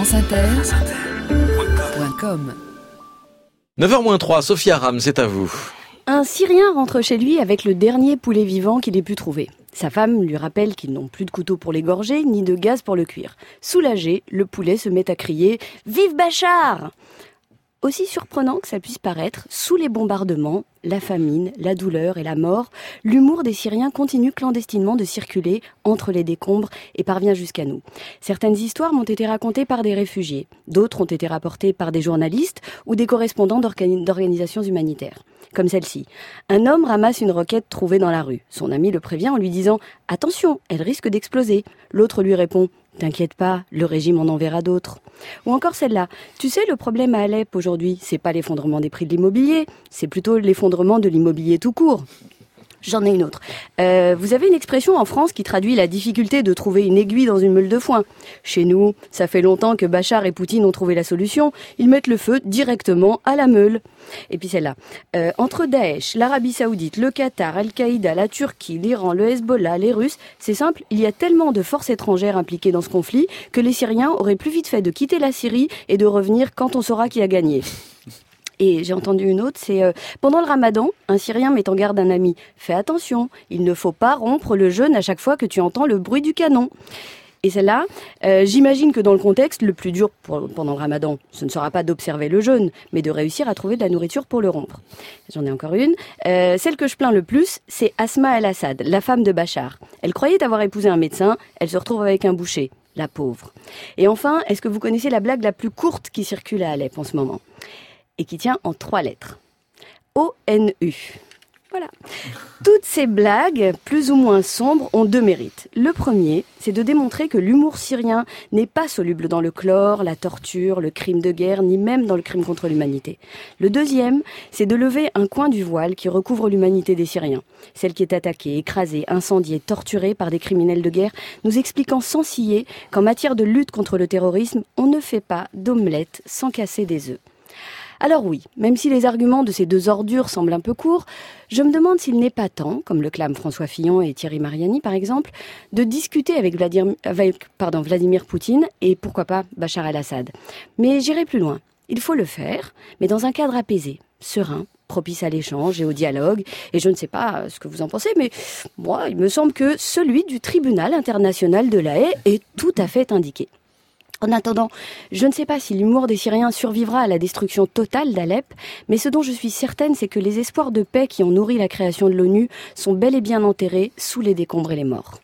franceinter.com 9h-3, Sophia Ram, c'est à vous. Un Syrien rentre chez lui avec le dernier poulet vivant qu'il ait pu trouver. Sa femme lui rappelle qu'ils n'ont plus de couteau pour l'égorger, ni de gaz pour le cuire. Soulagé, le poulet se met à crier Vive Bachar aussi surprenant que ça puisse paraître, sous les bombardements, la famine, la douleur et la mort, l'humour des Syriens continue clandestinement de circuler entre les décombres et parvient jusqu'à nous. Certaines histoires m'ont été racontées par des réfugiés, d'autres ont été rapportées par des journalistes ou des correspondants d'organisations humanitaires. Comme celle-ci. Un homme ramasse une roquette trouvée dans la rue. Son ami le prévient en lui disant Attention, elle risque d'exploser. L'autre lui répond T'inquiète pas, le régime en enverra d'autres. Ou encore celle-là. Tu sais, le problème à Alep aujourd'hui, c'est pas l'effondrement des prix de l'immobilier, c'est plutôt l'effondrement de l'immobilier tout court. J'en ai une autre. Euh, vous avez une expression en France qui traduit la difficulté de trouver une aiguille dans une meule de foin. Chez nous, ça fait longtemps que Bachar et Poutine ont trouvé la solution. Ils mettent le feu directement à la meule. Et puis celle-là. Euh, entre Daesh, l'Arabie Saoudite, le Qatar, Al-Qaïda, la Turquie, l'Iran, le Hezbollah, les Russes, c'est simple, il y a tellement de forces étrangères impliquées dans ce conflit que les Syriens auraient plus vite fait de quitter la Syrie et de revenir quand on saura qui a gagné. Et j'ai entendu une autre, c'est euh, pendant le ramadan, un Syrien met en garde un ami. Fais attention, il ne faut pas rompre le jeûne à chaque fois que tu entends le bruit du canon. Et celle-là, euh, j'imagine que dans le contexte, le plus dur pendant le ramadan, ce ne sera pas d'observer le jeûne, mais de réussir à trouver de la nourriture pour le rompre. J'en ai encore une. Euh, celle que je plains le plus, c'est Asma El-Assad, la femme de Bachar. Elle croyait avoir épousé un médecin, elle se retrouve avec un boucher. La pauvre. Et enfin, est-ce que vous connaissez la blague la plus courte qui circule à Alep en ce moment? Et qui tient en trois lettres. O-N-U. Voilà. Toutes ces blagues, plus ou moins sombres, ont deux mérites. Le premier, c'est de démontrer que l'humour syrien n'est pas soluble dans le chlore, la torture, le crime de guerre, ni même dans le crime contre l'humanité. Le deuxième, c'est de lever un coin du voile qui recouvre l'humanité des Syriens. Celle qui est attaquée, écrasée, incendiée, torturée par des criminels de guerre, nous expliquant sans ciller qu'en matière de lutte contre le terrorisme, on ne fait pas d'omelette sans casser des œufs. Alors oui, même si les arguments de ces deux ordures semblent un peu courts, je me demande s'il n'est pas temps, comme le clament François Fillon et Thierry Mariani par exemple, de discuter avec Vladimir, Poutine et pourquoi pas Bachar el-Assad. Mais j'irai plus loin. Il faut le faire, mais dans un cadre apaisé, serein, propice à l'échange et au dialogue. Et je ne sais pas ce que vous en pensez, mais moi, il me semble que celui du tribunal international de la haie est tout à fait indiqué. En attendant, je ne sais pas si l'humour des Syriens survivra à la destruction totale d'Alep, mais ce dont je suis certaine, c'est que les espoirs de paix qui ont nourri la création de l'ONU sont bel et bien enterrés sous les décombres et les morts.